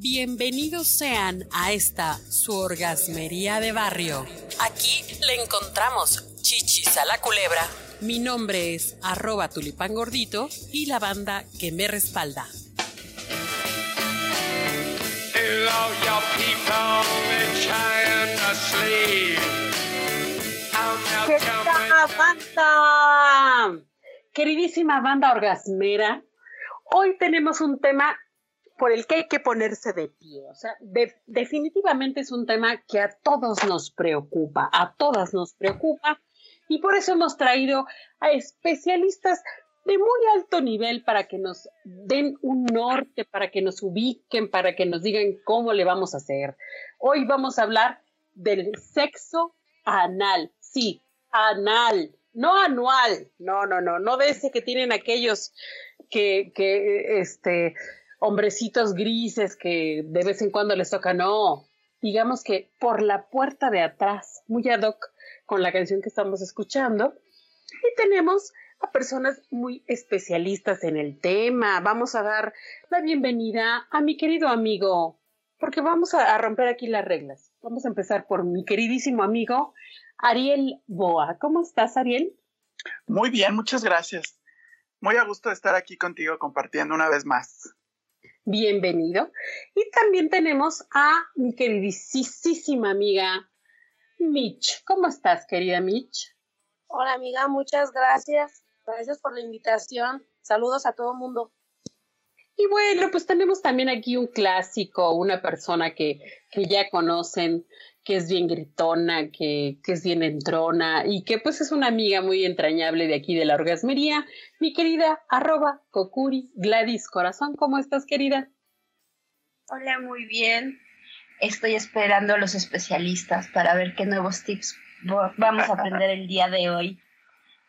Bienvenidos sean a esta su orgasmería de barrio. Aquí le encontramos chichis a la culebra. Mi nombre es arroba tulipán gordito y la banda que me respalda. ¿Qué tal, banda? Queridísima banda orgasmera, hoy tenemos un tema por el que hay que ponerse de pie. O sea, definitivamente es un tema que a todos nos preocupa, a todas nos preocupa, y por eso hemos traído a especialistas de muy alto nivel para que nos den un norte, para que nos ubiquen, para que nos digan cómo le vamos a hacer. Hoy vamos a hablar del sexo anal. Sí, anal, no anual. No, no, no, no de ese que tienen aquellos que, que este, hombrecitos grises que de vez en cuando les toca, no, digamos que por la puerta de atrás, muy ad hoc con la canción que estamos escuchando. Y tenemos a personas muy especialistas en el tema. Vamos a dar la bienvenida a mi querido amigo, porque vamos a, romper aquí las reglas. Vamos a empezar por mi queridísimo amigo Ariel Boa. ¿Cómo estás, Ariel? Muy bien, muchas gracias. Muy a gusto de estar aquí contigo compartiendo una vez más bienvenido. Y también tenemos a mi queridísima amiga Mitch. ¿Cómo estás, querida Mitch? Hola, amiga, muchas gracias. Gracias por la invitación. Saludos a todo el mundo. Y bueno, pues tenemos también aquí un clásico, una persona que, que ya conocen, que es bien gritona, que, que, es bien entrona y que pues es una amiga muy entrañable de aquí de la orgasmería, mi querida arroba Kokuri Gladys Corazón. ¿Cómo estás, querida? Hola, muy bien. Estoy esperando a los especialistas para ver qué nuevos tips vamos a aprender el día de hoy.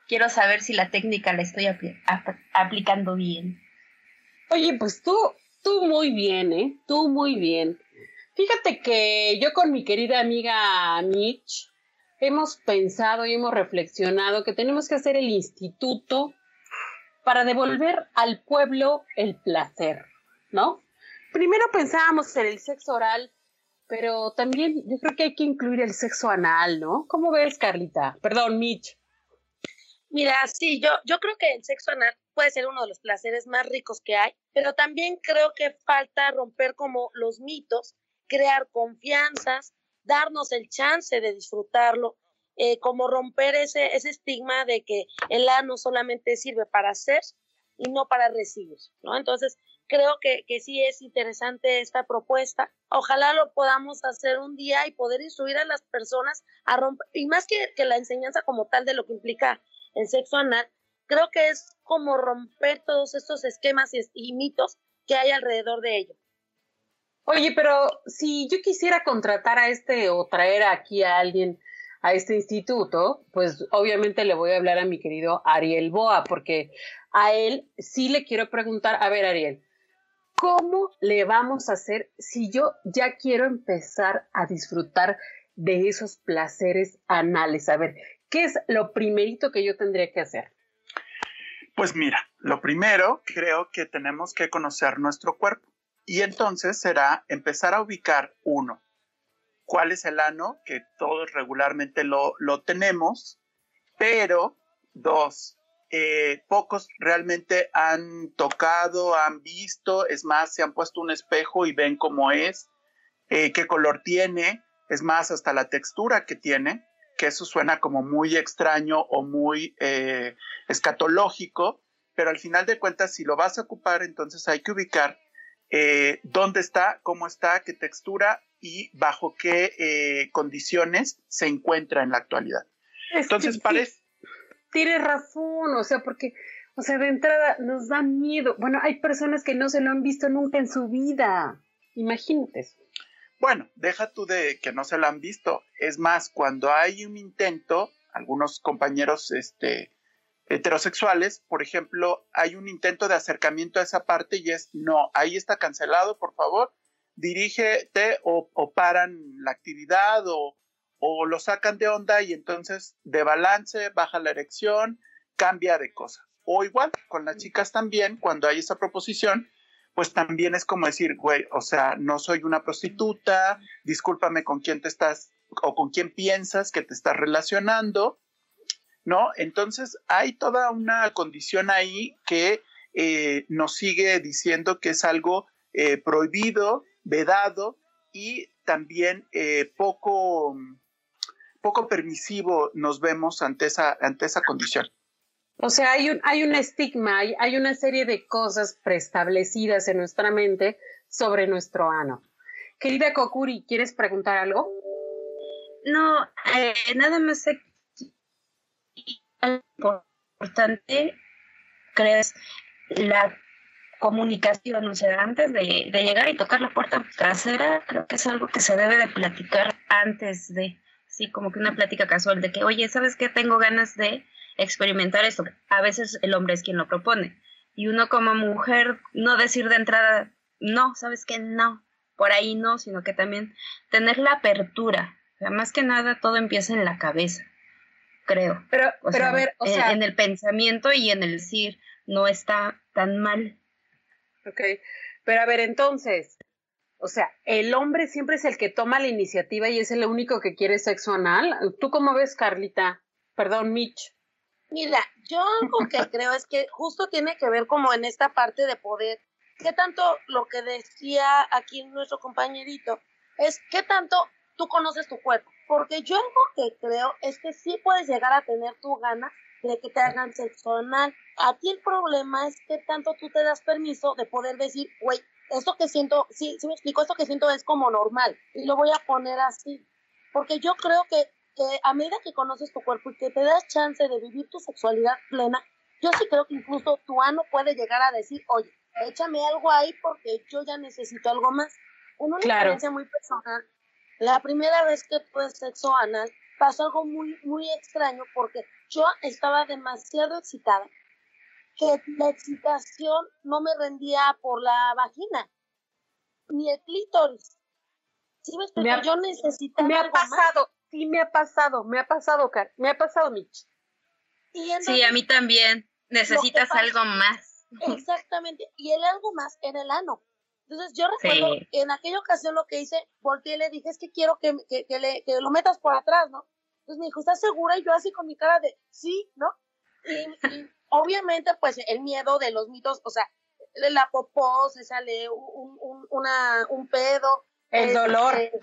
Quiero saber si la técnica la estoy aplicando bien. Oye, pues tú, tú muy bien, ¿eh? Tú muy bien. Fíjate que yo con mi querida amiga Mitch hemos pensado y hemos reflexionado que tenemos que hacer el instituto para devolver al pueblo el placer, ¿no? Primero pensábamos en el sexo oral, pero también yo creo que hay que incluir el sexo anal, ¿no? ¿Cómo ves, Carlita? Perdón, Mitch. Mira, sí, yo, yo creo que el sexo anal puede ser uno de los placeres más ricos que hay, pero también creo que falta romper como los mitos crear confianzas, darnos el chance de disfrutarlo, eh, como romper ese, ese estigma de que el ano solamente sirve para hacer y no para recibir, ¿no? Entonces, creo que, que sí es interesante esta propuesta. Ojalá lo podamos hacer un día y poder instruir a las personas a romper, y más que, que la enseñanza como tal de lo que implica el sexo anal, creo que es como romper todos estos esquemas y, y mitos que hay alrededor de ello. Oye, pero si yo quisiera contratar a este o traer aquí a alguien a este instituto, pues obviamente le voy a hablar a mi querido Ariel Boa, porque a él sí le quiero preguntar, a ver Ariel, ¿cómo le vamos a hacer si yo ya quiero empezar a disfrutar de esos placeres anales? A ver, ¿qué es lo primerito que yo tendría que hacer? Pues mira, lo primero creo que tenemos que conocer nuestro cuerpo. Y entonces será empezar a ubicar uno, cuál es el ano, que todos regularmente lo, tenemos, pero dos, eh, pocos realmente han tocado, han visto, es más, se han puesto un espejo y ven cómo es, eh, qué color tiene, es más, hasta la textura que tiene, que eso suena como muy extraño o muy eh, escatológico, pero al final de cuentas, si lo vas a ocupar, entonces hay que ubicar eh, dónde está, cómo está, qué textura y bajo qué eh, condiciones se encuentra en la actualidad. Entonces, parece... Tienes razón, o sea, porque, o sea, de entrada nos da miedo. Bueno, hay personas que no se lo han visto nunca en su vida. Imagínate eso. Bueno, deja tú de que no se lo han visto. Es más, cuando hay un intento, algunos compañeros, este, heterosexuales, por ejemplo, hay un intento de acercamiento a esa parte y es, no, ahí está cancelado, por favor, dirígete o, o paran la actividad o, o, lo sacan de onda y entonces de balance, baja la erección, cambia de cosa. O igual, con las chicas también, cuando hay esa proposición, pues también es como decir, güey, o sea, no soy una prostituta, discúlpame con quién te estás o con quién piensas que te estás relacionando, ¿no? Entonces hay toda una condición ahí que eh, nos sigue diciendo que es algo eh, prohibido, vedado y también eh, poco, poco permisivo nos vemos ante esa, ante esa condición. O sea, hay un, hay un estigma, hay, hay una serie de cosas preestablecidas en nuestra mente sobre nuestro ano. Querida Kokuri, ¿quieres preguntar algo? No, eh, nada más importante, crees, la comunicación, o sea, antes de, de, llegar y tocar la puerta trasera, creo que es algo que se debe de platicar antes de, sí, como que una plática casual de que, oye, ¿sabes qué? Tengo ganas de experimentar esto. A veces el hombre es quien lo propone. Y uno como mujer, no decir de entrada, no, ¿sabes qué? No, por ahí no, sino que también tener la apertura. O sea, más que nada todo empieza en la cabeza, creo. Pero, pero a ver, o sea... En el pensamiento y en el decir, no está tan mal. Ok, pero a ver, entonces, o sea, el hombre siempre es el que toma la iniciativa y es el único que quiere sexo anal. ¿Tú cómo ves, Carlita? Perdón, Mitch. Mira, yo algo que creo es que justo tiene que ver como en esta parte de poder, qué tanto lo que decía aquí nuestro compañerito, es qué tanto tú conoces tu cuerpo. Porque yo algo que creo es que sí puedes llegar a tener tu gana de que te hagan sexo anal. A ti el problema es que tanto tú te das permiso de poder decir, güey, esto que siento, sí, sí me explico, esto que siento es como normal y lo voy a poner así. Porque yo creo que, que a medida que conoces tu cuerpo y que te das chance de vivir tu sexualidad plena, yo sí creo que incluso tu ano puede llegar a decir, oye, échame algo ahí porque yo ya necesito algo más. En una experiencia muy personal, la primera vez que tuve sexo anal, pasó algo muy, muy extraño porque yo estaba demasiado excitada que la excitación no me rendía por la vagina ni el clítoris. ¿Sí me yo necesitaba Me ha pasado, sí me ha pasado, me ha pasado, Car me ha pasado, Mitch. sí, a mí también. Necesitas algo más. Exactamente. Y el algo más era el ano. Entonces yo recuerdo en aquella ocasión lo que hice, volteé y le dije, es que quiero que, que, que, le, que lo metas por atrás, ¿no? Entonces me dijo, ¿estás segura? Y yo así con mi cara de, sí, ¿no? Y, obviamente, pues el miedo de los mitos, o sea, la popó, se sale un, un, una, un pedo. El dolor. Este,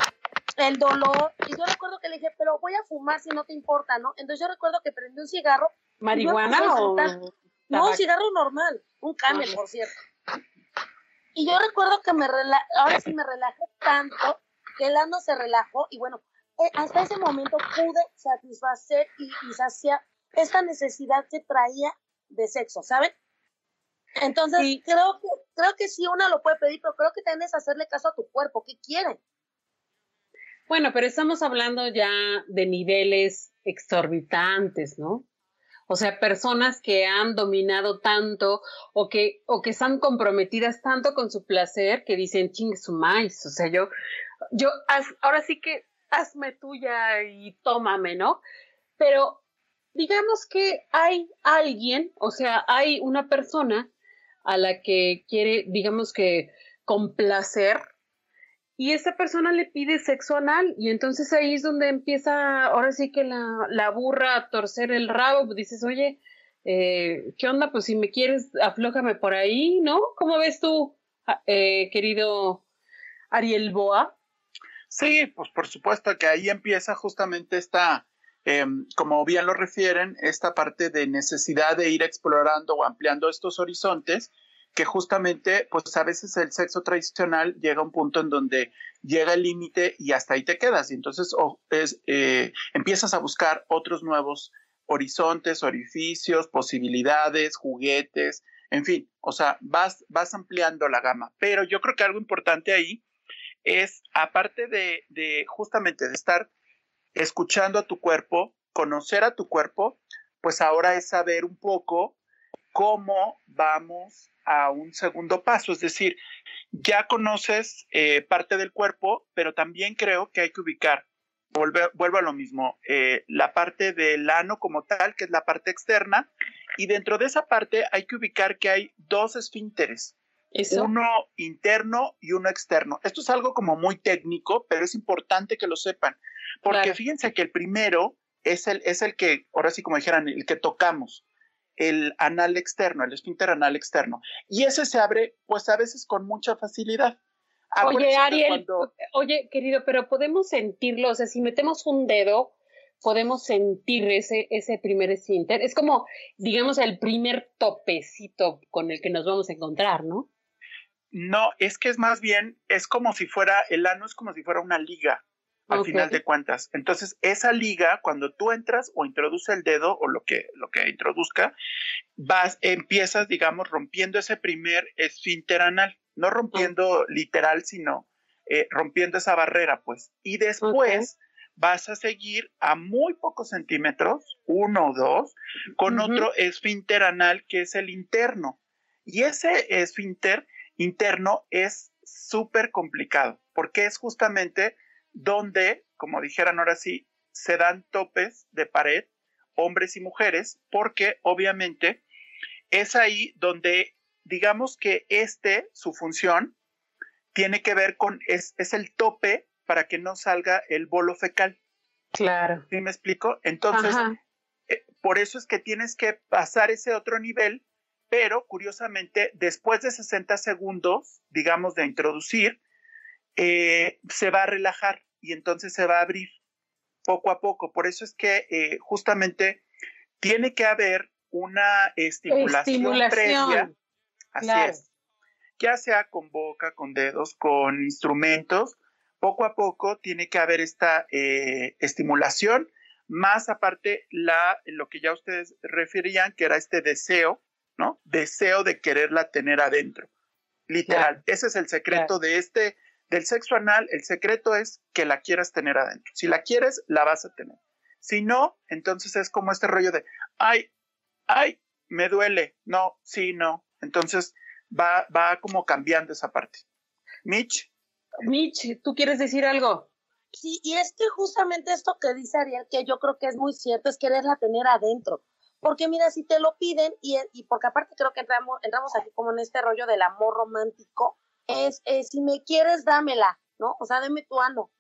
el dolor. Y yo recuerdo que le dije, pero voy a fumar si no te importa, ¿no? Entonces yo recuerdo que prendí un cigarro. ¿Marihuana o...? No, un cigarro normal, un camel, por cierto. Y yo recuerdo que me rela ahora sí me relajé tanto que el ano se relajó y bueno, eh, hasta ese momento pude satisfacer y, saciar esta necesidad que traía de sexo, ¿saben? Entonces, creo, que, creo que sí una lo puede pedir, pero creo que tienes que hacerle caso a tu cuerpo, ¿qué quiere? Bueno, pero estamos hablando ya de niveles exorbitantes, ¿no? O sea, personas que han dominado tanto o que, o que están comprometidas tanto con su placer que dicen, ching su maíz. O sea, yo, yo, ahora sí que hazme tuya y tómame, ¿no? Pero digamos que hay alguien, o sea, hay una persona a la que quiere, digamos que, complacer y esa persona le pide sexo anal y entonces ahí es donde empieza, ahora sí que la, la burra a torcer el rabo, pues dices, oye, eh, ¿qué onda? Pues si me quieres, aflójame por ahí, ¿no? ¿Cómo ves tú, eh, querido Ariel Boa? Sí, pues por supuesto que ahí empieza justamente esta, em, como bien lo refieren, esta parte de necesidad de ir explorando o ampliando estos horizontes, que justamente, pues a veces el sexo tradicional llega a un punto en donde llega el límite y hasta ahí te quedas. Y entonces es, eh, empiezas a buscar otros nuevos horizontes, orificios, posibilidades, juguetes, en fin, o sea, vas, vas ampliando la gama. Pero yo creo que algo importante ahí es, aparte de, de justamente de estar escuchando a tu cuerpo, conocer a tu cuerpo, pues ahora es saber un poco cómo vamos a un segundo paso, es decir, ya conoces eh, parte del cuerpo, pero también creo que hay que ubicar, vuelvo a lo mismo, eh, la parte del ano como tal, que es la parte externa, y dentro de esa parte hay que ubicar que hay dos esfínteres, Uno interno y uno externo. Esto es algo como muy técnico, pero es importante que lo sepan, porque fíjense que el primero es el, es el que, ahora sí como dijeran, el que tocamos, el anal externo, el esfínter anal externo. Y ese se abre, pues a veces con mucha facilidad. Oye, Ariel, oye, querido, pero podemos sentirlo, o sea, si metemos un dedo, podemos sentir ese, ese primer esfínter. Es como, digamos, el primer topecito con el que nos vamos a encontrar, ¿no? No, es que es más bien, es como si fuera, el ano es como si fuera una liga, al final de cuentas. Entonces, esa liga, cuando tú entras o introduces el dedo o lo que, lo que introduzca, vas, empiezas, digamos, rompiendo ese primer esfínter anal, no rompiendo literal, sino eh, rompiendo esa barrera, pues. Y después vas a seguir a muy pocos centímetros, uno o dos, con otro esfínter anal que es el interno. Y ese esfínter interno es súper complicado, porque es justamente donde, como dijeran ahora sí, se dan topes de pared, hombres y mujeres, porque obviamente es ahí donde, digamos que este, su función, tiene que ver con, es, es el tope para que no salga el bolo fecal. Claro. ¿Sí me explico? Entonces, eh, por eso es que tienes que pasar ese otro nivel, pero curiosamente, después de 60 segundos, digamos, de introducir, eh, se va a relajar y entonces se va a abrir poco a poco. Por eso es que eh, justamente tiene que haber una estimulación, previa. Así es. Ya sea con boca, con dedos, con instrumentos, poco a poco tiene que haber esta eh, estimulación, más aparte la, lo que ya ustedes referían, que era este deseo, ¿no? Deseo de quererla tener adentro. Literal, ese es el secreto de este, del sexo anal, el secreto es que la quieras tener adentro. Si la quieres, la vas a tener. Si no, entonces es como este rollo de, ay, ay, me duele. No, sí, no. Entonces va, va como cambiando esa parte. Mitch. Mitch, ¿tú quieres decir algo? Sí, y es que justamente esto que dice Ariel, que yo creo que es muy cierto, es quererla tener adentro. Porque mira, si te lo piden, y, y porque aparte creo que entramos, entramos aquí como en este rollo del amor romántico, es, si me quieres, dámela, ¿no? O sea, deme tu ano.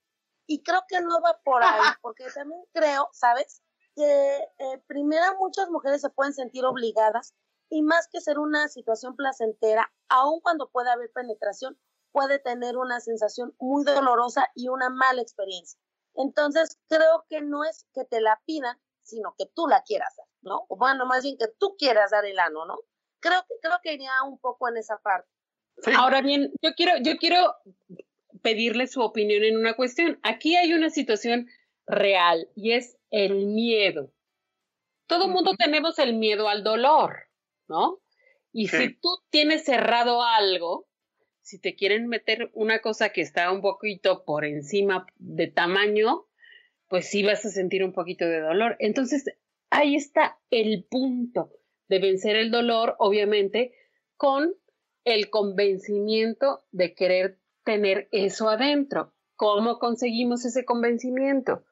Y creo que no va por ahí, porque también creo, ¿sabes? Que eh, primero muchas mujeres se pueden sentir obligadas y más que ser una situación placentera, aun cuando puede haber penetración, puede tener una sensación muy dolorosa y una mala experiencia. Entonces, creo que no es que te la pidan, sino que tú la quieras dar, ¿no? O bueno, más bien que tú quieras dar el ano, ¿no? Creo que, creo que iría un poco en esa parte. Ahora bien, yo quiero, yo quiero pedirle su opinión en una cuestión. Aquí hay una situación real y es el miedo. Todo el mundo tenemos el miedo al dolor, ¿no? Y si tú tienes cerrado algo, si te quieren meter una cosa que está un poquito por encima de tamaño, pues sí vas a sentir un poquito de dolor. Entonces, ahí está el punto de vencer el dolor, obviamente, con el convencimiento de querer tener eso adentro. ¿Cómo conseguimos ese convencimiento?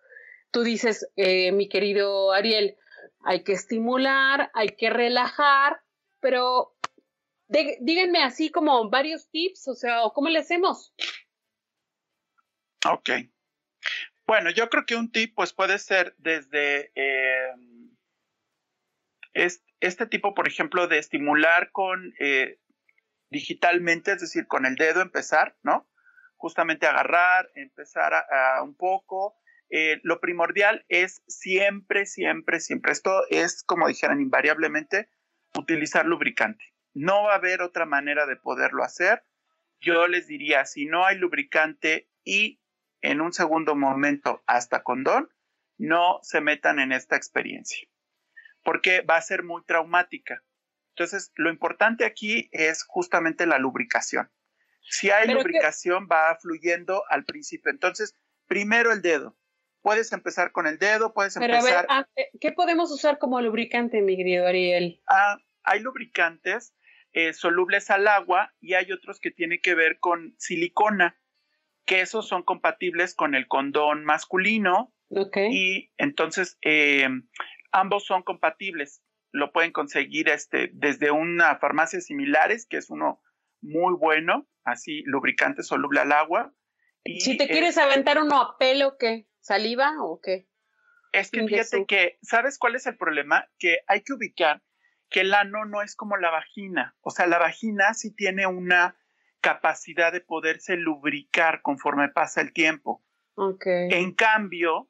Tú dices, eh, mi querido Ariel, hay que estimular, hay que relajar, pero díganme así como varios tips, o sea, ¿cómo le hacemos? Ok. Bueno, yo creo que un tip pues puede ser desde em, este, tipo, por ejemplo, de estimular con eh, digitalmente, es decir, con el dedo empezar, ¿no? Justamente agarrar, empezar a, un poco. Eh, lo primordial es siempre, siempre, siempre, esto es como dijeran invariablemente, utilizar lubricante. No va a haber otra manera de poderlo hacer. Yo les diría, si no hay lubricante y en un segundo momento hasta condón, no se metan en esta experiencia, porque va a ser muy traumática. Entonces, lo importante aquí es justamente la lubricación. Si hay lubricación, va fluyendo al principio. Entonces, primero el dedo. Puedes empezar con el dedo, puedes empezar. Ah, eh, ¿qué podemos usar como lubricante, mi querido Ariel? Ah, hay lubricantes eh, solubles al agua y hay otros que tienen que ver con silicona, que esos son compatibles con el condón masculino. Okay. Y entonces eh, ambos son compatibles lo pueden conseguir este, desde una farmacia similares, que es uno muy bueno, así lubricante soluble al agua. Y, si te quieres aventar uno a pelo, ¿qué? ¿Saliva o qué? Es que fíjate que, ¿sabes cuál es el problema? Que hay que ubicar que el ano no es como la vagina. O sea, la vagina sí tiene una capacidad de poderse lubricar conforme pasa el tiempo. Okay. En cambio,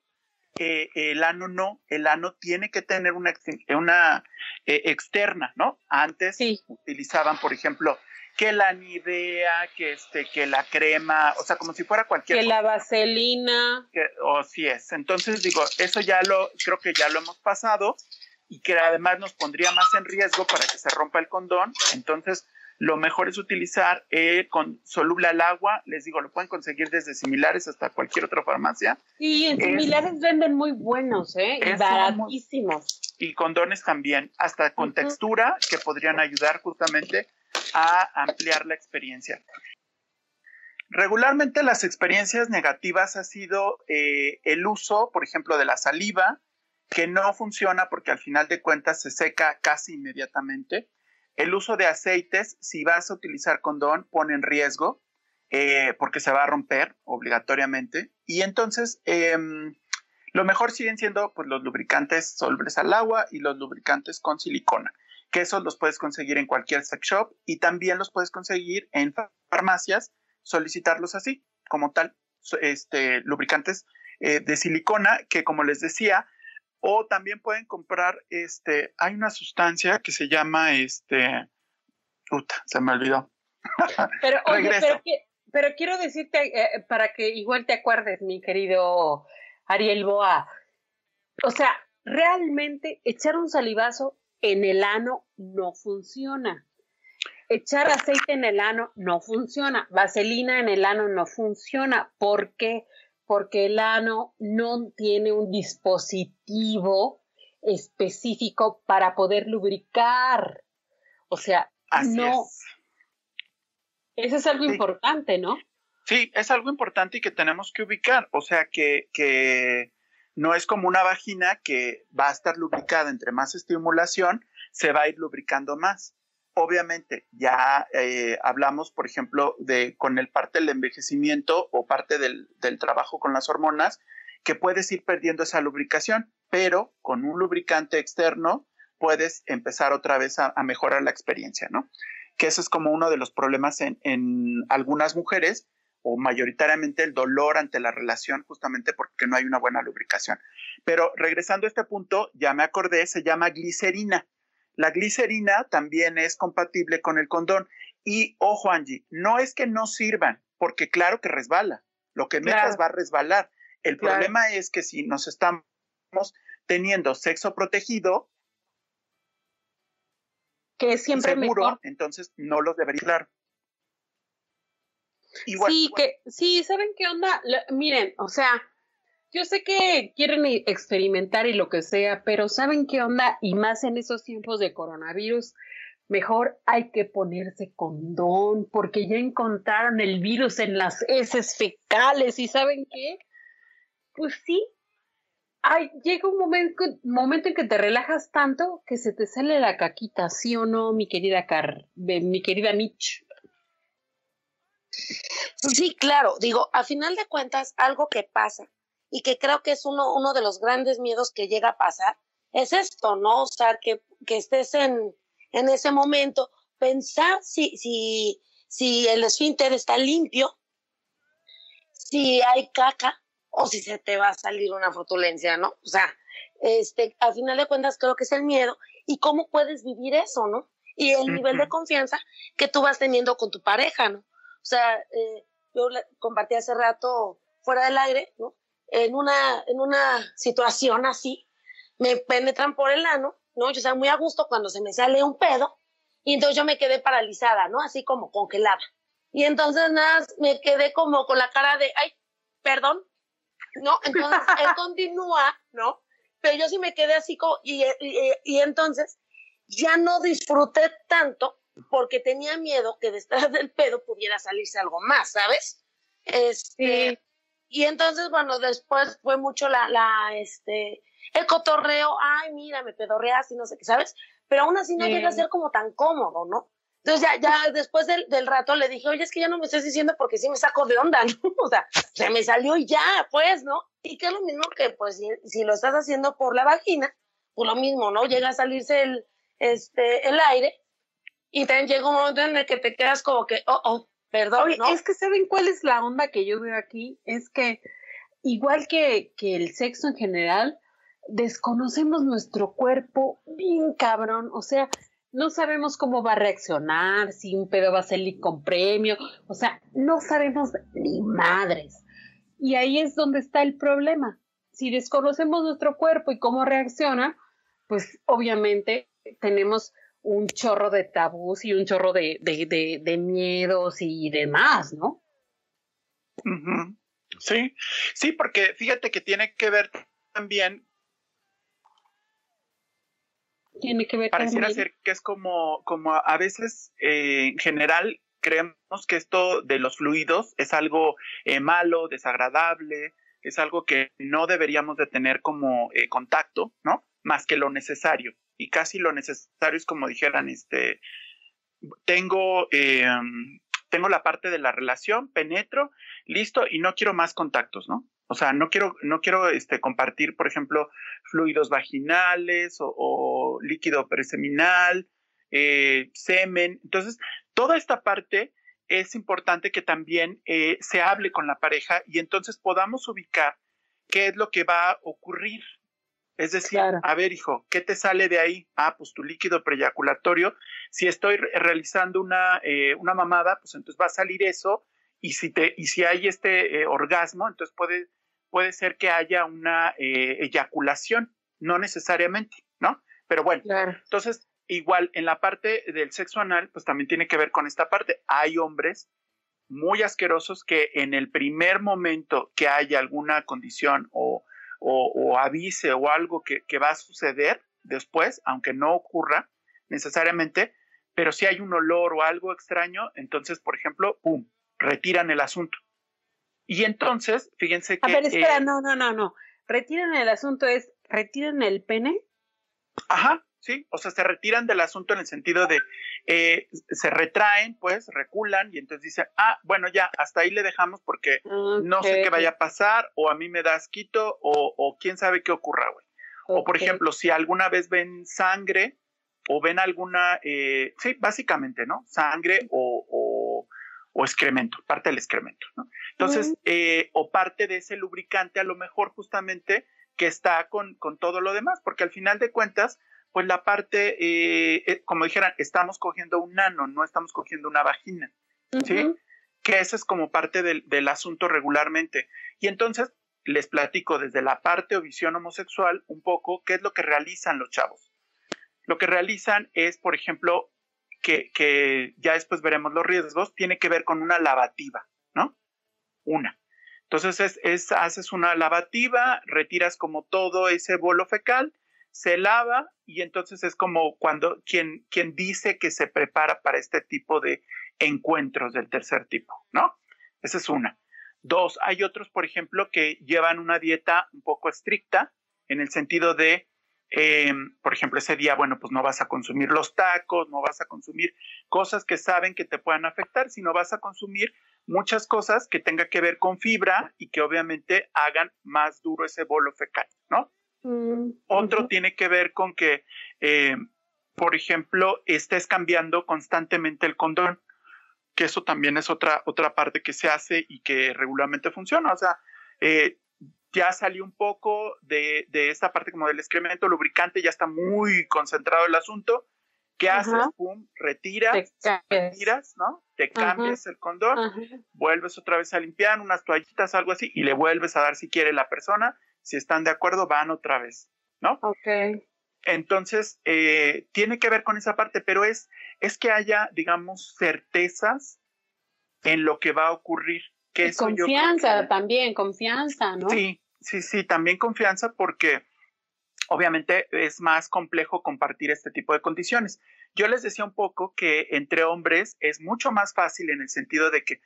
eh, el ano no, el ano tiene que tener una, una eh, externa, ¿no? Antes utilizaban, por ejemplo, que la nivea, que este, que la crema, o sea, como si fuera cualquier que la vaselina, o si es. Entonces digo, eso ya lo, creo que ya lo hemos pasado y que además nos pondría más en riesgo para que se rompa el condón. Entonces, lo mejor es utilizar eh, con soluble al agua. Les digo, lo pueden conseguir desde similares hasta cualquier otra farmacia. Y en similares venden muy buenos, ¿eh? Y baratísimos. Y condones también, hasta con textura, que podrían ayudar justamente a ampliar la experiencia. Regularmente las experiencias negativas ha sido eh, el uso, por ejemplo, de la saliva, que no funciona porque al final de cuentas se seca casi inmediatamente. El uso de aceites, si vas a utilizar condón, pone en riesgo eh, porque se va a romper obligatoriamente. Y entonces, em, lo mejor siguen siendo pues, los lubricantes solubles al agua y los lubricantes con silicona que esos los puedes conseguir en cualquier sex shop y también los puedes conseguir en farmacias, solicitarlos así, como tal, este, lubricantes eh, de silicona, que como les decía, o también pueden comprar, este, hay una sustancia que se llama, este, puta, se me olvidó. Pero, pero, quiero decirte, eh, para que igual te acuerdes, mi querido Ariel Boa, o sea, realmente echar un salivazo en el ano no funciona. Echar aceite en el ano no funciona. Vaselina en el ano no funciona. ¿Por qué? Porque el ano no tiene un dispositivo específico para poder lubricar. O sea, no. Eso es algo importante, ¿no? Sí, es algo importante y que tenemos que ubicar. O sea, que, que no es como una vagina que va a estar lubricada entre más estimulación, se va a ir lubricando más. Obviamente, ya eh, hablamos, por ejemplo, de con el parte del envejecimiento o parte del, trabajo con las hormonas, que puedes ir perdiendo esa lubricación, pero con un lubricante externo puedes empezar otra vez a, mejorar la experiencia, ¿no? Que eso es como uno de los problemas en, en algunas mujeres, o mayoritariamente el dolor ante la relación justamente porque no hay una buena lubricación. Pero regresando a este punto, ya me acordé, se llama glicerina. La glicerina también es compatible con el condón. Y ojo, Angie, no es que no sirvan, porque claro que resbala. Lo que metas va a resbalar. El problema es que si nos estamos teniendo sexo protegido, que es siempre seguro, entonces no los debería claro sí, que, sí, ¿saben qué onda? miren, o sea, yo sé que quieren experimentar y lo que sea, pero ¿saben qué onda? Y más en esos tiempos de coronavirus, mejor hay que ponerse condón, porque ya encontraron el virus en las heces fecales, ¿y saben qué? Pues sí, Ay, llega un momento, momento en que te relajas tanto que se te sale la caquita, ¿sí o no, mi querida Car, mi querida Mitch? Sí, claro, digo, a final de cuentas, algo que pasa y que creo que es uno, uno de los grandes miedos que llega a pasar, es esto, ¿no? O sea, que, que estés en, en ese momento, pensar si, si, si el esfínter está limpio, si hay caca o si se te va a salir una frotulencia, ¿no? O sea, este, a final de cuentas creo que es el miedo y cómo puedes vivir eso, ¿no? Y el nivel de confianza que tú vas teniendo con tu pareja, ¿no? O sea, eh, yo compartí hace rato fuera del aire, ¿no? En una, en una situación así, me penetran por el ano, ¿no? Yo estaba muy a gusto cuando se me sale un pedo, y entonces yo me quedé paralizada, ¿no? Así como congelada. Y entonces nada, me quedé como con la cara de, ay, perdón, ¿no? Entonces él continúa, ¿no? Pero yo sí me quedé así, como, y, y, y entonces ya no disfruté tanto porque tenía miedo que detrás del pedo pudiera salirse algo más, ¿sabes? Este, y entonces, bueno, después fue mucho la, la, este, el cotorreo, ay, mira, me pedorreas y no sé qué, ¿sabes? Pero aún así no llega a ser como tan cómodo, ¿no? Entonces ya, ya después del, del, rato le dije, oye, es que ya no me estás diciendo porque sí me saco de onda, ¿no? O sea, se me salió y ya, pues, ¿no? Y que es lo mismo que, pues, si, si, lo estás haciendo por la vagina, pues lo mismo, ¿no? Llega a salirse el, este, el aire y también llega un momento en el que te quedas como que, oh, oh, perdón, ¿no? Es que ¿saben cuál es la onda que yo veo aquí? Es que igual que, que el sexo en general, desconocemos nuestro cuerpo bien cabrón, o sea, no sabemos cómo va a reaccionar, si un pedo va a salir con premio, o sea, no sabemos ni madres. Y ahí es donde está el problema. Si desconocemos nuestro cuerpo y cómo reacciona, pues obviamente tenemos un chorro de tabús y un chorro de, de, de, miedos y demás, ¿no? Sí, sí, porque fíjate que tiene que ver también tiene que ver Pareciera ser que es como, como a veces eh, en general creemos que esto de los fluidos es algo eh, malo, desagradable, es algo que no deberíamos de tener como eh, contacto, ¿no? Más que lo necesario. Y casi lo necesario es como dijeran, este, tengo, tengo la parte de la relación, penetro, listo, y no quiero más contactos, ¿no? O sea, no quiero, no quiero este, compartir, por ejemplo, fluidos vaginales o, líquido preseminal, eh, semen. Entonces, toda esta parte es importante que también eh, se hable con la pareja y entonces podamos ubicar qué es lo que va a ocurrir. Es decir, a ver, hijo, ¿qué te sale de ahí? Ah, pues tu líquido preyaculatorio. Si estoy realizando una, eh, una mamada, pues entonces va a salir eso y si, te, y si hay este eh, orgasmo, entonces puede, puede ser que haya una eh, eyaculación, no necesariamente, ¿no? Pero bueno, entonces igual en la parte del sexo anal, pues también tiene que ver con esta parte. Hay hombres muy asquerosos que en el primer momento que haya alguna condición o, o, avise o algo que, que, va a suceder después, aunque no ocurra necesariamente, pero si hay un olor o algo extraño, entonces, por ejemplo, ¡pum! retiran el asunto. Y entonces, fíjense que... A ver, espera, eh, no, no, no, no. Retiran el asunto es, ¿retiran el pene? Ajá, sí, o sea, se retiran del asunto en el sentido de, eh, se retraen, pues, reculan y entonces dicen, ah, bueno, ya, hasta ahí le dejamos porque no sé qué vaya a pasar, o a mí me da asquito, o, o quién sabe qué ocurra, güey. O, por ejemplo, si alguna vez ven sangre, o ven alguna, eh, sí, básicamente, ¿no? Sangre o, o excremento, parte del excremento. ¿no? Entonces, eh, o parte de ese lubricante a lo mejor justamente que está con, con, todo lo demás, porque al final de cuentas, pues la parte, eh, eh, como dijeran, estamos cogiendo un nano, no estamos cogiendo una vagina, ¿sí? Que eso es como parte del, del asunto regularmente. Y entonces, les platico desde la parte o visión homosexual un poco qué es lo que realizan los chavos. Lo que realizan es, por ejemplo, que, ya después veremos los riesgos, tiene que ver con una lavativa, ¿no? Una. Entonces es, es, haces una lavativa, retiras como todo ese bolo fecal, se lava y entonces es como cuando quien, quien dice que se prepara para este tipo de encuentros del tercer tipo, ¿no? Esa es una. Dos, hay otros, por ejemplo, que llevan una dieta un poco estricta en el sentido de Em, por ejemplo, ese día, bueno, pues no vas a consumir los tacos, no vas a consumir cosas que saben que te puedan afectar, sino vas a consumir muchas cosas que tengan que ver con fibra y que obviamente hagan más duro ese bolo fecal, ¿no? Mm, Otro tiene que ver con que, em, por ejemplo, estés cambiando constantemente el condón, que eso también es otra, otra parte que se hace y que regularmente funciona. O sea, eh, ya salió un poco de, de esta parte como del excremento lubricante, ya está muy concentrado el asunto. ¿Qué haces? Pum, retiras, retiras, ¿no? Te cambias el condón, vuelves otra vez a limpiar unas toallitas, algo así, y le vuelves a dar si quiere la persona. Si están de acuerdo, van otra vez, ¿no? Ok. Entonces, eh, tiene que ver con esa parte, pero es, es que haya, digamos, certezas en lo que va a ocurrir. Que confianza también, confianza, ¿no? Sí, sí, sí, también confianza porque obviamente es más complejo compartir este tipo de condiciones. Yo les decía un poco que entre hombres es mucho más fácil en el sentido de que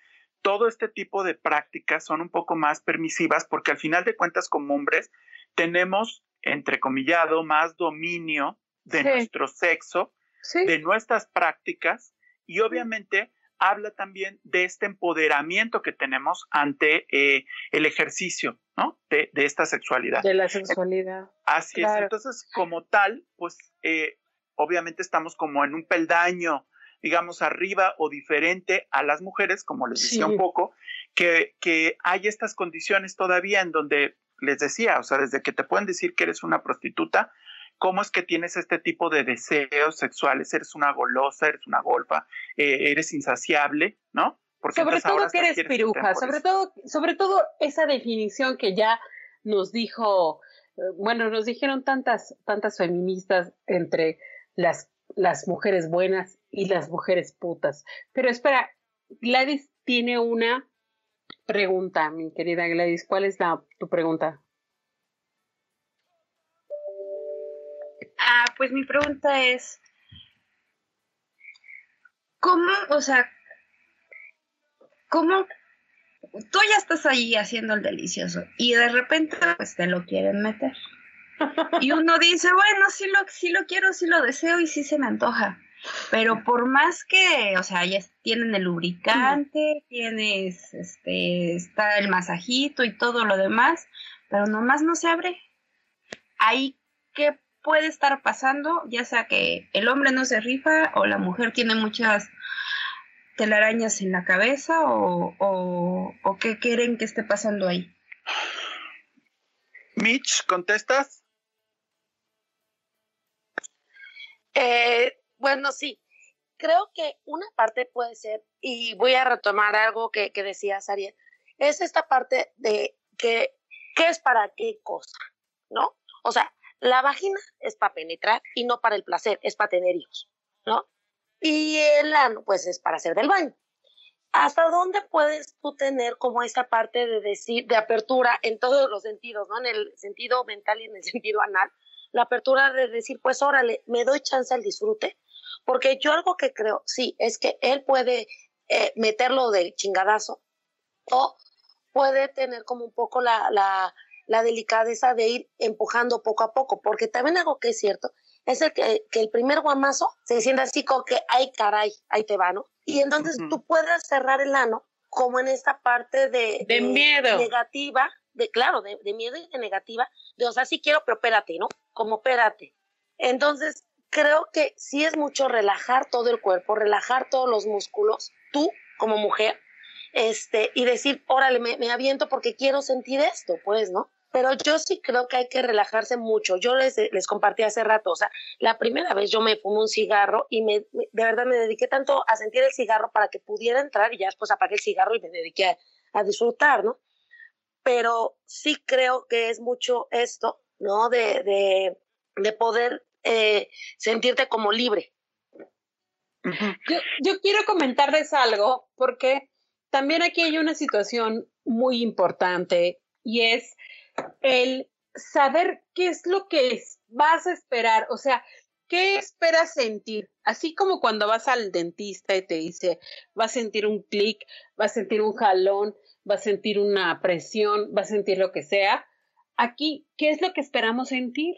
todo este tipo de prácticas son un poco más permisivas porque al final de cuentas como hombres tenemos, entrecomillado, más dominio de nuestro sexo, de nuestras prácticas y obviamente habla también de este empoderamiento que tenemos ante eh, el ejercicio, ¿no? De, esta sexualidad. De la sexualidad. Así es. Entonces, como tal, pues eh, obviamente estamos como en un peldaño, digamos, arriba o diferente a las mujeres, como les decía un poco, que, que hay estas condiciones todavía en donde les decía, o sea, desde que te pueden decir que eres una prostituta, cómo es que tienes este tipo de deseos sexuales, eres una golosa, eres una golfa, eh, eres insaciable, ¿no? Porque sobre todo que eres piruja, sobre todo, sobre todo esa definición que ya nos dijo, eh, bueno, nos dijeron tantas, tantas feministas entre las, las mujeres buenas y las mujeres putas. Pero espera, Gladys tiene una pregunta, mi querida Gladys. ¿Cuál es la, tu pregunta? Ah, pues mi pregunta es, ¿cómo, o sea, cómo tú ya estás ahí haciendo el delicioso y de repente pues te lo quieren meter? Y uno dice, bueno, sí lo, sí lo quiero, sí lo deseo y sí se me antoja. Pero por más que, o sea, ya tienen el lubricante, tienes, este, está el masajito y todo lo demás, pero nomás no se abre. Ahí, ¿qué puede estar pasando, ya sea que el hombre no se rifa o la mujer tiene muchas telarañas en la cabeza o, o, qué quieren que esté pasando ahí. Mitch, ¿contestas? Eh, bueno, sí. Creo que una parte puede ser, y voy a retomar algo que, que decía Ariel, es esta parte de que, ¿qué es para qué cosa? ¿No? O sea, la vagina es para penetrar y no para el placer, es para tener hijos, ¿no? Y el ano, pues es para hacer del baño. ¿Hasta dónde puedes tú tener como esa parte de decir, de apertura en todos los sentidos, ¿no? En el sentido mental y en el sentido anal, la apertura de decir, pues órale, me doy chance al disfrute, porque yo algo que creo, sí, es que él puede eh, meterlo de chingadazo o puede tener como un poco la, la, la delicadeza de ir empujando poco a poco, porque también algo que es cierto es el que, el primer guamazo se siente así como que, ay caray, ahí te va, ¿no? Y entonces tú puedes cerrar el ano como en esta parte de, de, miedo negativa, de claro, de, miedo y de negativa, de o sea, sí quiero, pero espérate, ¿no? Como espérate. Entonces, creo que sí es mucho relajar todo el cuerpo, relajar todos los músculos, tú como mujer, este, y decir, órale, me, me aviento porque quiero sentir esto, pues, ¿no? pero yo sí creo que hay que relajarse mucho. Yo les, les compartí hace rato, o sea, la primera vez yo me fumé un cigarro y me, de verdad me dediqué tanto a sentir el cigarro para que pudiera entrar y ya después apagué el cigarro y me dediqué a, disfrutar, ¿no? Pero sí creo que es mucho esto, ¿no? De, de, de poder eh, sentirte como libre. Yo, yo quiero comentarles algo porque también aquí hay una situación muy importante y es el saber qué es lo que vas a esperar, o sea, ¿qué esperas sentir? Así como cuando vas al dentista y te dice, va a sentir un clic, va a sentir un jalón, va a sentir una presión, va a sentir lo que sea. Aquí, ¿qué es lo que esperamos sentir?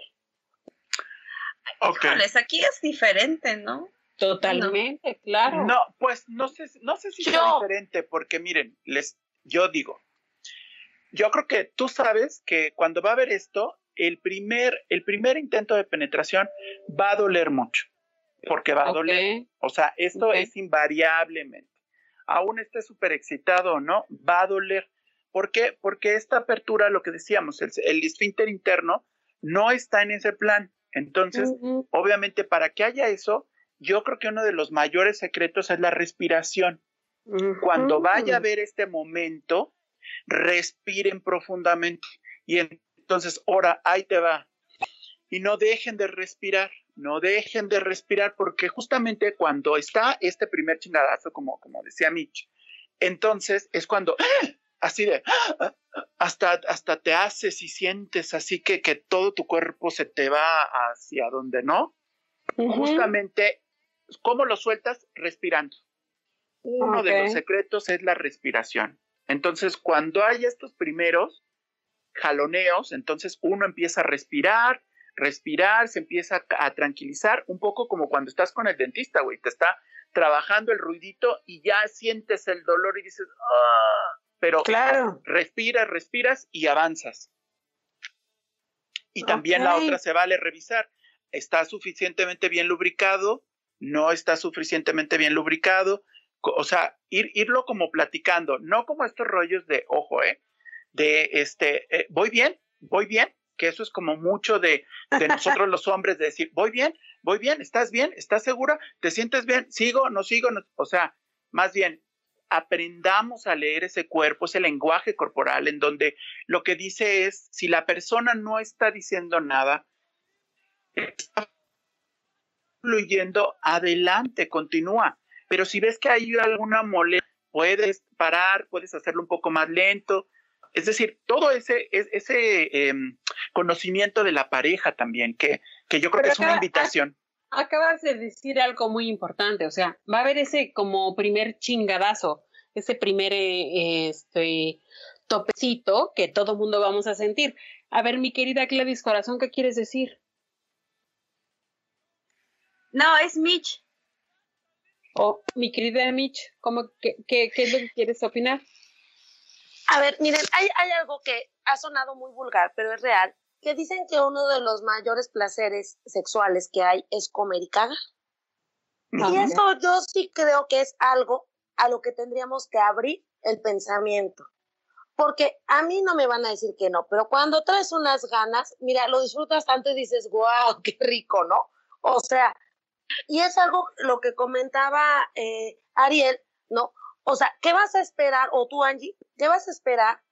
Okay. aquí es diferente, ¿no? Totalmente, claro. No, pues no sé, no sé si es diferente, porque miren, les, yo digo, yo creo que tú sabes que cuando va a haber esto, el primer, el primer intento de penetración va a doler mucho, porque va a doler. O sea, esto es invariablemente. Aún esté súper excitado o no, va a doler. ¿Por qué? Porque esta apertura, lo que decíamos, el, el esfínter interno no está en ese plan. Entonces, obviamente, para que haya eso, yo creo que uno de los mayores secretos es la respiración. Cuando vaya a haber este momento, respiren profundamente. Y entonces, ahora, ahí te va. Y no dejen de respirar, no dejen de respirar, porque justamente cuando está este primer chingadazo, como, como decía Mitch, entonces es cuando, así de, hasta, hasta te haces y sientes así que, que todo tu cuerpo se te va hacia donde no. Justamente, ¿cómo lo sueltas? Respirando. Uno de los secretos es la respiración. Entonces, cuando hay estos primeros jaloneos, entonces uno empieza a respirar, respirar, se empieza a tranquilizar, un poco como cuando estás con el dentista, güey, te está trabajando el ruidito y ya sientes el dolor y dices, ah, pero claro. respiras, respiras y avanzas. Y también la otra se vale revisar. ¿Está suficientemente bien lubricado? ¿No está suficientemente bien lubricado? O sea, ir, irlo como platicando, no como estos rollos de, ojo, ¿eh? De, este, eh, voy bien, voy bien, que eso es como mucho de, de nosotros los hombres, de decir, voy bien, voy bien, estás bien, estás segura, te sientes bien, sigo, no sigo, o sea, más bien, aprendamos a leer ese cuerpo, ese lenguaje corporal, en donde lo que dice es, si la persona no está diciendo nada, está fluyendo, adelante, continúa. Pero si ves que hay alguna molestia, puedes parar, puedes hacerlo un poco más lento. Es decir, todo ese, ese em, conocimiento de la pareja también, que, que yo creo que es una invitación. Acabas de decir algo muy importante, o sea, va a haber ese como primer chingadazo, ese primer eh, este, topecito que todo mundo vamos a sentir. A ver, mi querida Gladys Corazón, ¿qué quieres decir? No, es Mitch. Oh, mi querida Mitch, ¿cómo, qué, qué, es lo que quieres opinar? A ver, miren, hay, hay algo que ha sonado muy vulgar, pero es real, que dicen que uno de los mayores placeres sexuales que hay es comer y cagar. Y eso yo sí creo que es algo a lo que tendríamos que abrir el pensamiento. Porque a mí no me van a decir que no, pero cuando traes unas ganas, mira, lo disfrutas tanto y dices, guau, qué rico, ¿no? O sea, y es algo lo que comentaba eh, Ariel, ¿no? O sea, ¿qué vas a esperar? O tú, Angie, ¿qué vas a esperar?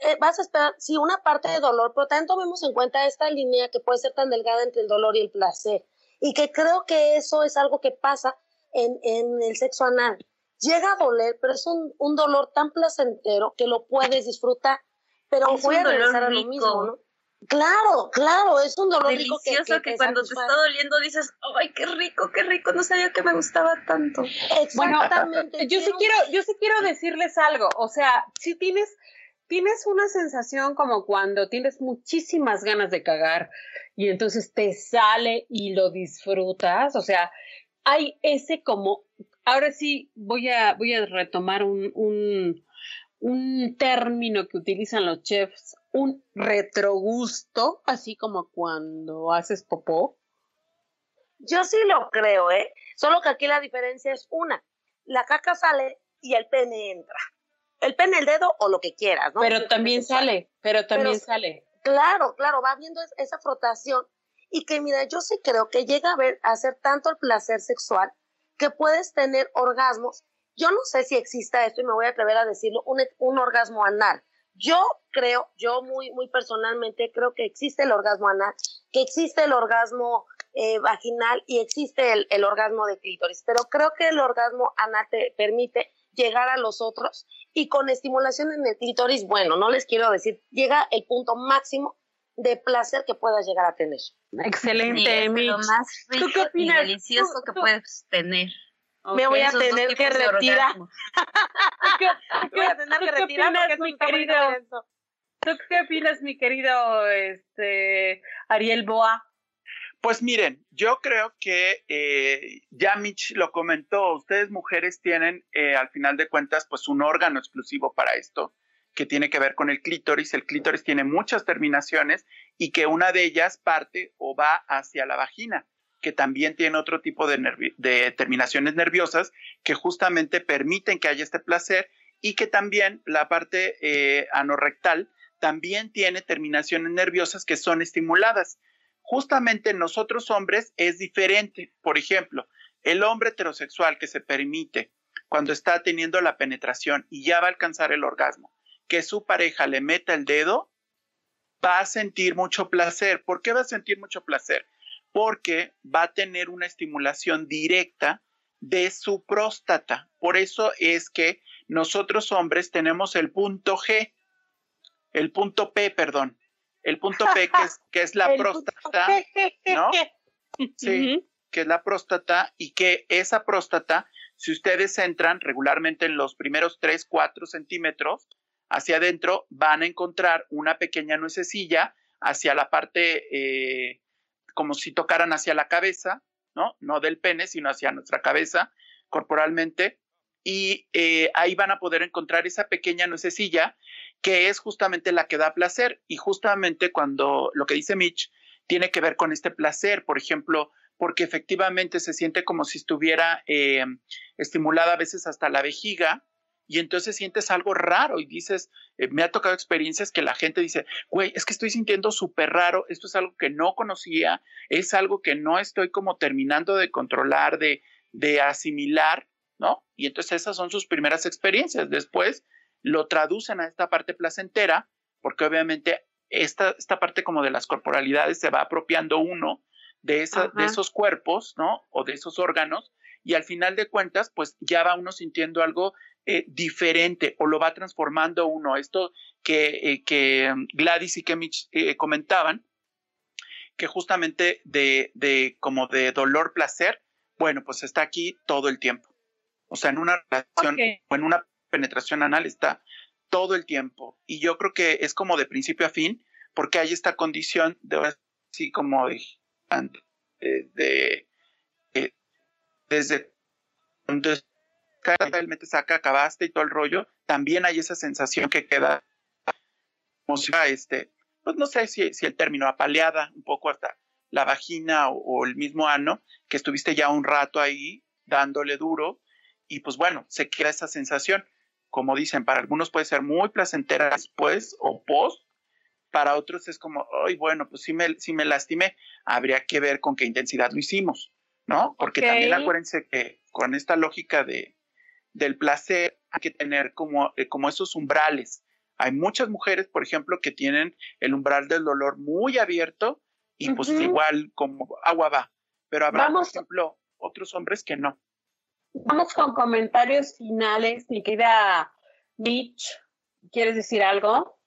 Eh, vas a esperar, sí, una parte de dolor, pero también tomemos en cuenta esta línea que puede ser tan delgada entre el dolor y el placer. Y que creo que eso es algo que pasa en, en el sexo anal. Llega a doler, pero es un, un dolor tan placentero que lo puedes disfrutar. Pero es voy a regresar a lo mismo, ¿no? Claro, claro, es un dolor delicioso que, cuando te está doliendo dices, ay, qué rico, qué rico, no sabía que me gustaba tanto. Exactamente. yo sí quiero, yo sí quiero decirles algo, o sea, si tienes, tienes una sensación como cuando tienes muchísimas ganas de cagar y entonces te sale y lo disfrutas, o sea, hay ese como, ahora sí voy a, voy a retomar un, un, un término que utilizan los chefs un retrogusto, así como cuando haces popó? Yo sí lo creo, ¿eh? Solo que aquí la diferencia es una. La caca sale y el pene entra. El pene, el dedo o lo que quieras, ¿no? Pero también sale, pero también sale. Claro, claro, va viendo esa frotación. Y que mira, yo sí creo que llega a ver, a ser tanto el placer sexual que puedes tener orgasmos. Yo no sé si exista esto y me voy a atrever a decirlo, un, un orgasmo anal yo creo, yo muy, muy personalmente creo que existe el orgasmo anal, que existe el orgasmo eh, vaginal y existe el, el, orgasmo de clítoris, pero creo que el orgasmo anal te permite llegar a los otros y con estimulación en el clítoris, bueno, no les quiero decir, llega el punto máximo de placer que puedas llegar a tener. Excelente, sí, lo más rico qué opinas? y delicioso que puedes tener me voy a tener que retirar. voy a tener que retirar porque mi querido. ¿Tú qué opinas, mi querido este, Ariel Boa? Pues miren, yo creo que eh, ya Mitch lo comentó, ustedes mujeres tienen eh, al final de cuentas pues un órgano exclusivo para esto que tiene que ver con el clítoris. El clítoris tiene muchas terminaciones y que una de ellas parte o va hacia la vagina que también tiene otro tipo de, terminaciones nerviosas que justamente permiten que haya este placer y que también la parte eh, anorrectal también tiene terminaciones nerviosas que son estimuladas. Justamente nosotros hombres es diferente. Por ejemplo, el hombre heterosexual que se permite cuando está teniendo la penetración y ya va a alcanzar el orgasmo, que su pareja le meta el dedo, va a sentir mucho placer. ¿Por qué va a sentir mucho placer? porque va a tener una estimulación directa de su próstata. Por eso es que nosotros hombres tenemos el punto G, el punto P, perdón, el punto P que es, que es la próstata, ¿no? Sí, que es la próstata y que esa próstata, si ustedes entran regularmente en los primeros 3, 4 centímetros hacia adentro, van a encontrar una pequeña nuececilla hacia la parte eh, como si tocaran hacia la cabeza, ¿no? No del pene, sino hacia nuestra cabeza corporalmente. Y eh, ahí van a poder encontrar esa pequeña nuececilla que es justamente la que da placer. Y justamente cuando lo que dice Mitch tiene que ver con este placer, por ejemplo, porque efectivamente se siente como si estuviera eh, estimulada a veces hasta la vejiga, y entonces sientes algo raro y dices, eh, me ha tocado experiencias que la gente dice, güey, es que estoy sintiendo súper raro, esto es algo que no conocía, es algo que no estoy como terminando de controlar, de, de asimilar, ¿no? Y entonces esas son sus primeras experiencias. Después lo traducen a esta parte placentera, porque obviamente esta, esta parte como de las corporalidades se va apropiando uno de, esa, de esos cuerpos, ¿no? O de esos órganos, y al final de cuentas, pues ya va uno sintiendo algo eh, diferente o lo va transformando uno. Esto que, eh, que Gladys y Kemich eh, comentaban, que justamente de, de como de dolor placer, bueno, pues está aquí todo el tiempo. O sea, en una relación o en una penetración anal está todo el tiempo. Y yo creo que es como de principio a fin, porque hay esta condición de así como de, de, desde entonces realmente saca, acabaste y todo el rollo, también hay esa sensación que queda como este, pues no sé si, si el término apaleada un poco hasta la vagina o, o, el mismo ano, que estuviste ya un rato ahí dándole duro y pues bueno, se queda esa sensación como dicen, para algunos puede ser muy placentera después o post, para otros es como, ay, bueno, pues si me, si me lastimé, habría que ver con qué intensidad lo hicimos, ¿no? Porque también acuérdense que con esta lógica de, del placer hay que tener como, eh, como esos umbrales. Hay muchas mujeres, por ejemplo, que tienen el umbral del dolor muy abierto y pues igual como agua va, pero habrá, por ejemplo, otros hombres que no. Vamos con comentarios finales, mi querida Mitch. ¿Quieres decir algo?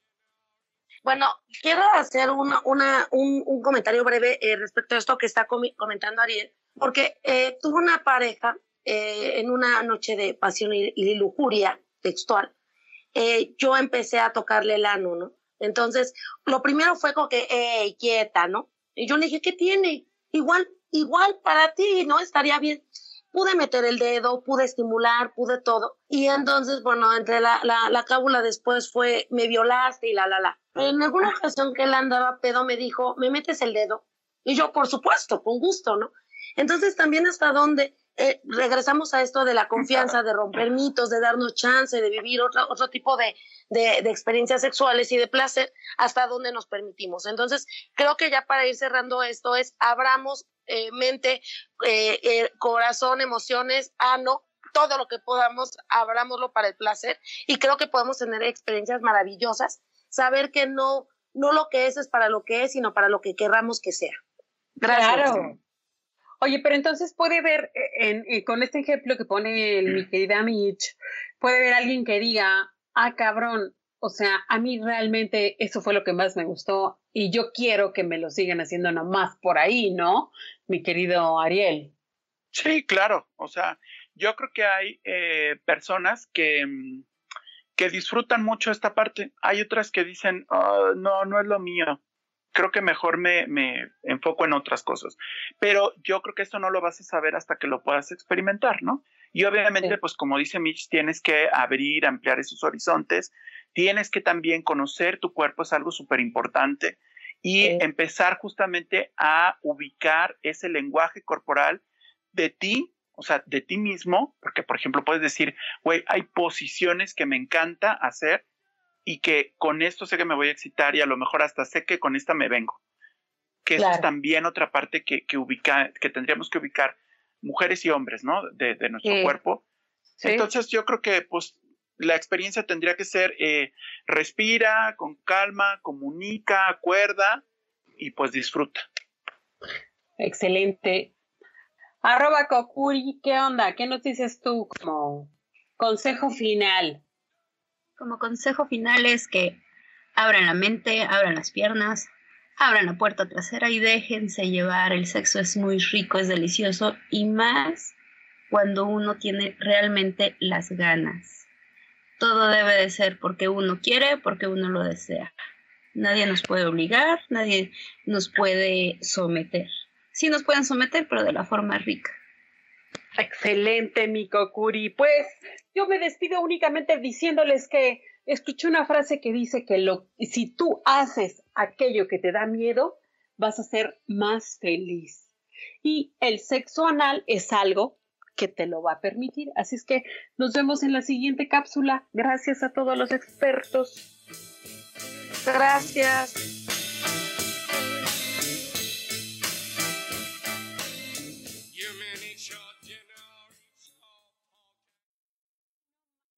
Bueno, quiero hacer una, una, un, comentario breve eh, respecto a esto que está comentando Ariel, porque eh, tuve una pareja eh, en una noche de pasión y, lujuria textual. yo empecé a tocarle el ano, ¿no? Entonces, lo primero fue como que, hey, quieta, ¿no? Y yo le dije, ¿qué tiene? Igual, igual para ti, ¿no? Estaría bien pude meter el dedo, pude estimular, pude todo. Y entonces, bueno, entre la, la, la cábula después fue, me violaste y la, la, la. En alguna ocasión que él andaba pedo me dijo, ¿me metes el dedo? Y yo, por supuesto, con gusto, ¿no? Entonces también hasta dónde eh, regresamos a esto de la confianza, de romper mitos, de darnos chance, de vivir otro, otro tipo de, de, de, experiencias sexuales y de placer, hasta dónde nos permitimos. Entonces, creo que ya para ir cerrando esto es, abramos eh, mente, eh, eh, corazón, emociones, ano, todo lo que podamos, abrámoslo para el placer y creo que podemos tener experiencias maravillosas, saber que no, no lo que es es para lo que es, sino para lo que querramos que sea. Gracias. Claro. Oye, pero entonces puede ver, en, con este ejemplo que pone mi querida Mitch, puede ver alguien que diga, ah, cabrón, o sea, a mí realmente eso fue lo que más me gustó y yo quiero que me lo sigan haciendo nomás por ahí, ¿no? Mi querido Ariel. Sí, claro. O sea, yo creo que hay eh, personas que, mm, que disfrutan mucho esta parte. Hay otras que dicen, oh, no, no es lo mío. Creo que mejor me, me enfoco en otras cosas. Pero yo creo que esto no lo vas a saber hasta que lo puedas experimentar, ¿no? Y obviamente, pues como dice Mitch, tienes que abrir, ampliar esos horizontes Tienes que también conocer tu cuerpo, es algo súper importante, y empezar justamente a ubicar ese lenguaje corporal de ti, o sea, de ti mismo, porque por ejemplo puedes decir, güey, hay posiciones que me encanta hacer y que con esto sé que me voy a excitar y a lo mejor hasta sé que con esta me vengo. Que eso es también otra parte que, que, ubica, que tendríamos que ubicar mujeres y hombres, ¿no? De, de nuestro cuerpo. Entonces yo creo que pues la experiencia tendría que ser eh, respira con calma, comunica, acuerda y pues disfruta. Excelente. Arroba Kokuri, ¿qué onda? ¿Qué nos dices tú como consejo final? Como consejo final es que abran la mente, abran las piernas, abran la puerta trasera y déjense llevar. El sexo es muy rico, es delicioso y más cuando uno tiene realmente las ganas todo debe de ser porque uno quiere, porque uno lo desea. Nadie nos puede obligar, nadie nos puede someter. sí nos pueden someter, pero de la forma rica. Excelente, mi Kokuri. Pues yo me despido únicamente diciéndoles que escuché una frase que dice que si tú haces aquello que te da miedo, vas a ser más feliz. Y el sexo anal es algo que te lo va a permitir. Así es que nos vemos en la siguiente cápsula. Gracias a todos los expertos. Gracias.